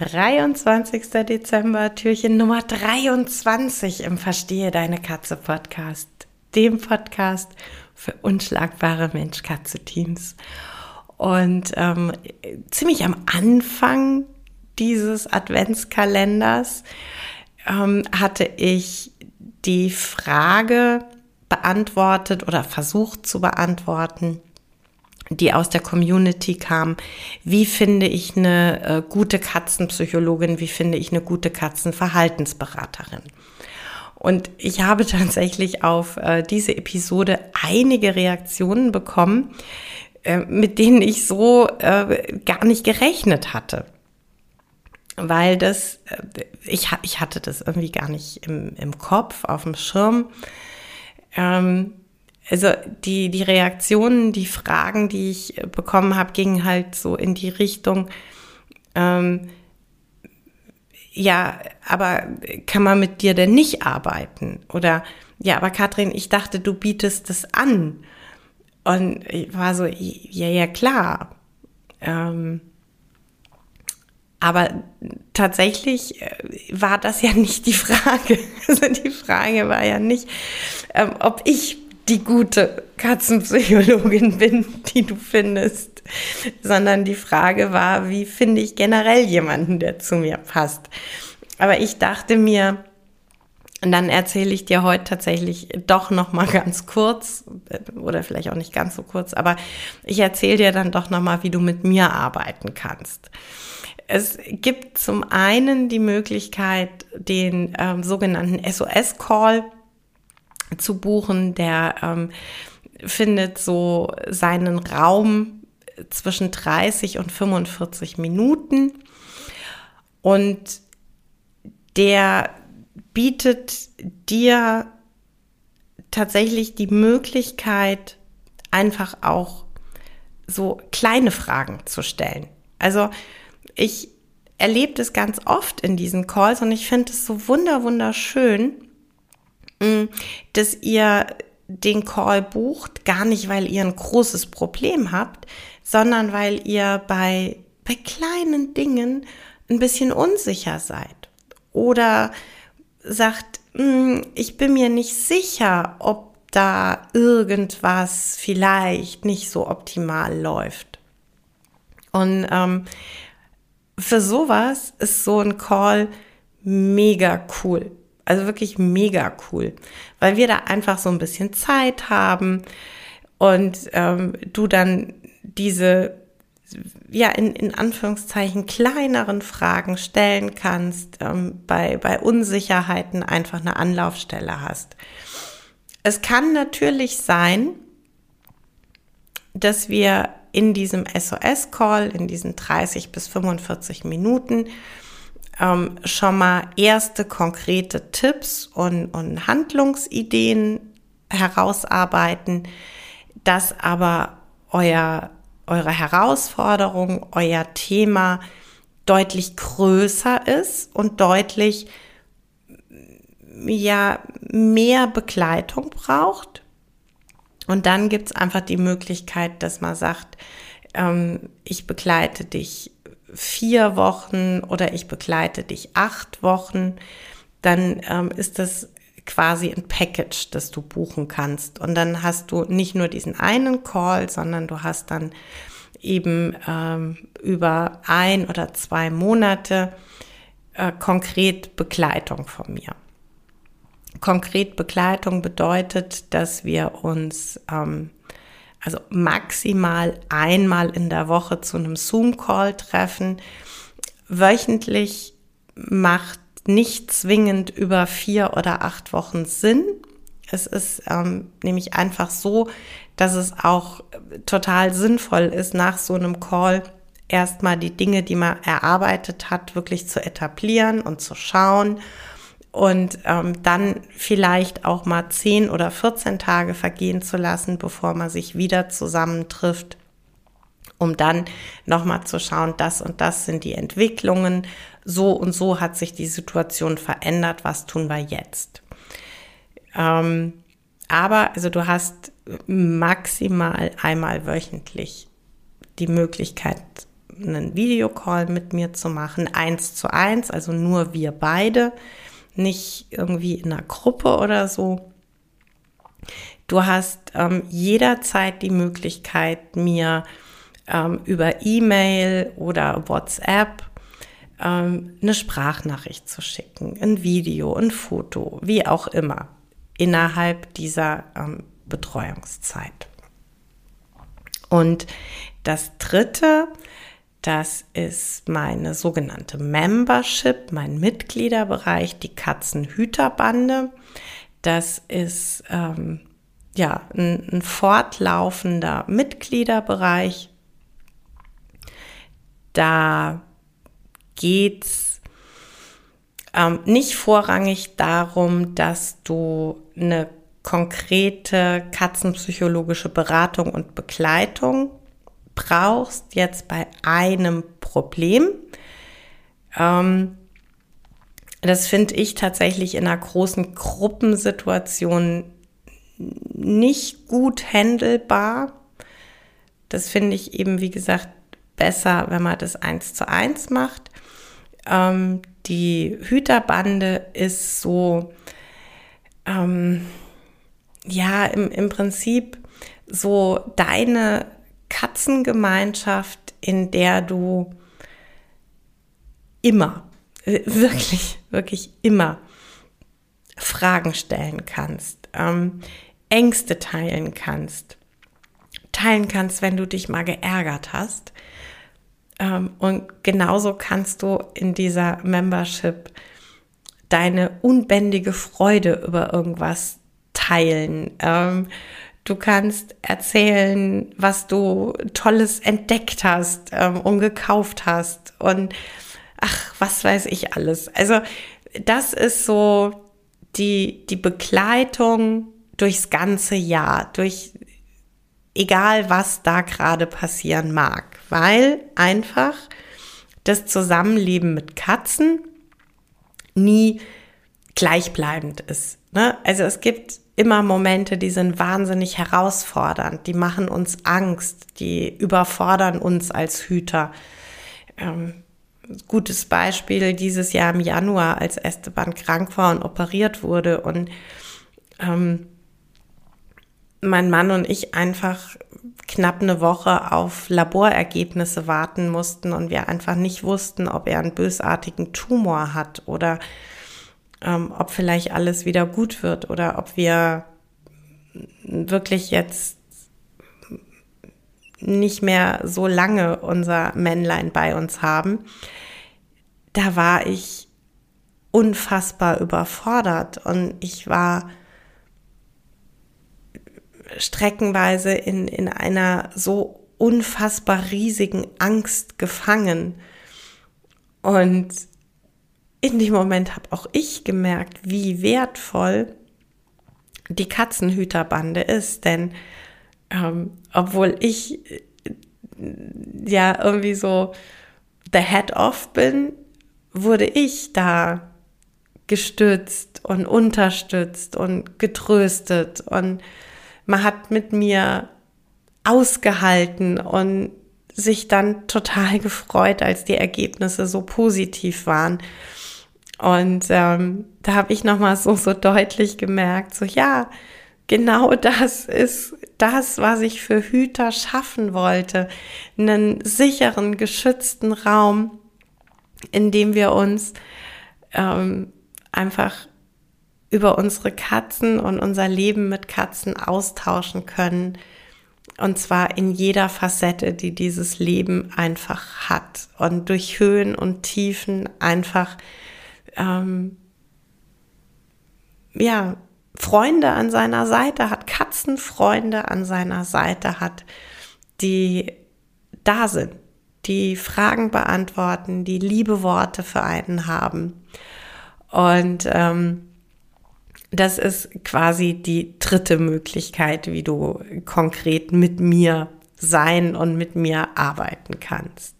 23. Dezember, Türchen Nummer 23 im Verstehe deine Katze Podcast, dem Podcast für unschlagbare Mensch-Katze-Teams. Und ähm, ziemlich am Anfang dieses Adventskalenders ähm, hatte ich die Frage beantwortet oder versucht zu beantworten, die aus der Community kam. Wie finde ich eine äh, gute Katzenpsychologin? Wie finde ich eine gute Katzenverhaltensberaterin? Und ich habe tatsächlich auf äh, diese Episode einige Reaktionen bekommen, äh, mit denen ich so äh, gar nicht gerechnet hatte. Weil das, äh, ich, ich hatte das irgendwie gar nicht im, im Kopf, auf dem Schirm. Ähm, also die, die Reaktionen, die Fragen, die ich bekommen habe, gingen halt so in die Richtung, ähm, ja, aber kann man mit dir denn nicht arbeiten? Oder ja, aber Katrin, ich dachte, du bietest das an. Und ich war so, ja, ja, klar. Ähm, aber tatsächlich äh, war das ja nicht die Frage. Also die Frage war ja nicht, ähm, ob ich die gute Katzenpsychologin bin, die du findest, sondern die Frage war, wie finde ich generell jemanden, der zu mir passt. Aber ich dachte mir, und dann erzähle ich dir heute tatsächlich doch noch mal ganz kurz oder vielleicht auch nicht ganz so kurz, aber ich erzähle dir dann doch noch mal, wie du mit mir arbeiten kannst. Es gibt zum einen die Möglichkeit, den ähm, sogenannten SOS-Call zu buchen. Der ähm, findet so seinen Raum zwischen 30 und 45 Minuten und der bietet dir tatsächlich die Möglichkeit, einfach auch so kleine Fragen zu stellen. Also ich erlebe das ganz oft in diesen Calls und ich finde es so wunder wunderschön, dass ihr den Call bucht, gar nicht, weil ihr ein großes Problem habt, sondern weil ihr bei, bei kleinen Dingen ein bisschen unsicher seid. Oder sagt, mm, ich bin mir nicht sicher, ob da irgendwas vielleicht nicht so optimal läuft. Und ähm, für sowas ist so ein Call mega cool. Also wirklich mega cool, weil wir da einfach so ein bisschen Zeit haben und ähm, du dann diese, ja, in, in Anführungszeichen kleineren Fragen stellen kannst, ähm, bei, bei Unsicherheiten einfach eine Anlaufstelle hast. Es kann natürlich sein, dass wir in diesem SOS-Call, in diesen 30 bis 45 Minuten, ähm, schon mal erste konkrete Tipps und, und Handlungsideen herausarbeiten, dass aber euer, eure Herausforderung, euer Thema deutlich größer ist und deutlich ja mehr Begleitung braucht. Und dann gibt's einfach die Möglichkeit, dass man sagt, ähm, ich begleite dich vier Wochen oder ich begleite dich acht Wochen, dann ähm, ist das quasi ein Package, das du buchen kannst. Und dann hast du nicht nur diesen einen Call, sondern du hast dann eben ähm, über ein oder zwei Monate äh, konkret Begleitung von mir. Konkret Begleitung bedeutet, dass wir uns ähm, also maximal einmal in der Woche zu einem Zoom-Call treffen. Wöchentlich macht nicht zwingend über vier oder acht Wochen Sinn. Es ist ähm, nämlich einfach so, dass es auch total sinnvoll ist, nach so einem Call erstmal die Dinge, die man erarbeitet hat, wirklich zu etablieren und zu schauen und ähm, dann vielleicht auch mal 10 oder 14 Tage vergehen zu lassen, bevor man sich wieder zusammentrifft, um dann nochmal zu schauen, das und das sind die Entwicklungen, so und so hat sich die Situation verändert, was tun wir jetzt? Ähm, aber also du hast maximal einmal wöchentlich die Möglichkeit, einen Videocall mit mir zu machen, eins zu eins, also nur wir beide, nicht irgendwie in einer Gruppe oder so. Du hast ähm, jederzeit die Möglichkeit, mir ähm, über E-Mail oder WhatsApp ähm, eine Sprachnachricht zu schicken, ein Video, ein Foto, wie auch immer, innerhalb dieser ähm, Betreuungszeit. Und das dritte, das ist meine sogenannte Membership, mein Mitgliederbereich, die Katzenhüterbande. Das ist ähm, ja ein, ein fortlaufender Mitgliederbereich. Da geht es ähm, nicht vorrangig darum, dass du eine konkrete katzenpsychologische Beratung und Begleitung brauchst, jetzt bei einem Problem. Ähm, das finde ich tatsächlich in einer großen Gruppensituation nicht gut handelbar. Das finde ich eben, wie gesagt, besser, wenn man das eins zu eins macht. Ähm, die Hüterbande ist so, ähm, ja, im, im Prinzip so deine Katzengemeinschaft, in der du immer, äh, wirklich, wirklich immer Fragen stellen kannst, ähm, Ängste teilen kannst, teilen kannst, wenn du dich mal geärgert hast. Ähm, und genauso kannst du in dieser Membership deine unbändige Freude über irgendwas teilen. Ähm, du kannst erzählen, was du Tolles entdeckt hast ähm, und gekauft hast und ach, was weiß ich alles. Also das ist so die, die Begleitung durchs ganze Jahr, durch egal was da gerade passieren mag, weil einfach das Zusammenleben mit Katzen nie gleichbleibend ist. Ne? Also es gibt immer Momente, die sind wahnsinnig herausfordernd, die machen uns Angst, die überfordern uns als Hüter. Ähm, gutes Beispiel dieses Jahr im Januar, als Esteban krank war und operiert wurde und ähm, mein Mann und ich einfach knapp eine Woche auf Laborergebnisse warten mussten und wir einfach nicht wussten, ob er einen bösartigen Tumor hat oder ähm, ob vielleicht alles wieder gut wird oder ob wir wirklich jetzt nicht mehr so lange unser Männlein bei uns haben, da war ich unfassbar überfordert und ich war streckenweise in, in einer so unfassbar riesigen Angst gefangen. Und in dem Moment habe auch ich gemerkt, wie wertvoll die Katzenhüterbande ist. Denn ähm, obwohl ich äh, ja irgendwie so the head off bin, wurde ich da gestützt und unterstützt und getröstet und man hat mit mir ausgehalten und sich dann total gefreut, als die Ergebnisse so positiv waren. Und ähm, da habe ich nochmal so, so deutlich gemerkt, so ja, genau das ist das, was ich für Hüter schaffen wollte. Einen sicheren, geschützten Raum, in dem wir uns ähm, einfach über unsere Katzen und unser Leben mit Katzen austauschen können. Und zwar in jeder Facette, die dieses Leben einfach hat. Und durch Höhen und Tiefen einfach ähm, ja, Freunde an seiner Seite hat, Katzenfreunde an seiner Seite hat, die da sind, die Fragen beantworten, die liebe Worte für einen haben. Und ähm, das ist quasi die dritte Möglichkeit, wie du konkret mit mir sein und mit mir arbeiten kannst.